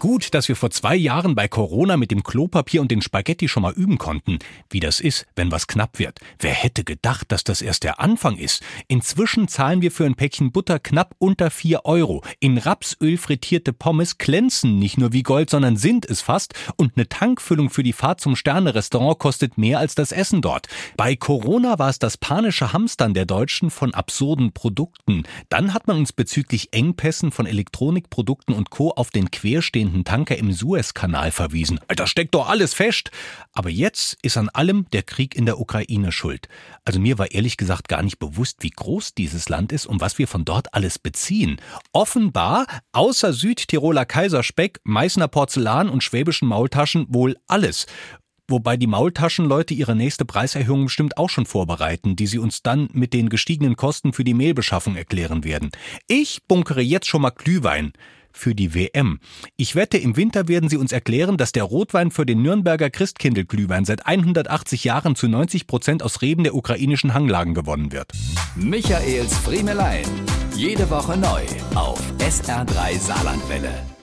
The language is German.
Gut, dass wir vor zwei Jahren bei Corona mit dem Klopapier und den Spaghetti schon mal üben konnten, wie das ist, wenn was knapp wird. Wer hätte gedacht, dass das erst der Anfang ist? Inzwischen zahlen wir für ein Päckchen Butter knapp unter vier Euro. In Rapsöl frittierte Pommes glänzen nicht nur wie Gold, sondern sind es fast. Und eine Tankfüllung für die Fahrt zum Sterne-Restaurant kostet mehr als das Essen dort. Bei Corona war es das panische Hamstern der Deutschen von absurden Produkten. Dann hat man uns bezüglich Engpässen von Elektronikprodukten und Co. auf den querstehenden stehenden Tanker im Suezkanal verwiesen. Da steckt doch alles fest. Aber jetzt ist an allem der Krieg in der Ukraine schuld. Also mir war ehrlich gesagt gar nicht bewusst, wie groß dieses Land ist und was wir von dort alles beziehen. Offenbar, außer Südtiroler Kaiserspeck, Meißner Porzellan und schwäbischen Maultaschen wohl alles. Wobei die Maultaschenleute ihre nächste Preiserhöhung bestimmt auch schon vorbereiten, die sie uns dann mit den gestiegenen Kosten für die Mehlbeschaffung erklären werden. Ich bunkere jetzt schon mal Glühwein für die WM. Ich wette, im Winter werden Sie uns erklären, dass der Rotwein für den Nürnberger Christkindlglühwein seit 180 Jahren zu 90 Prozent aus Reben der ukrainischen Hanglagen gewonnen wird. Michaels Friemelein. Jede Woche neu auf SR3 Saarlandwelle.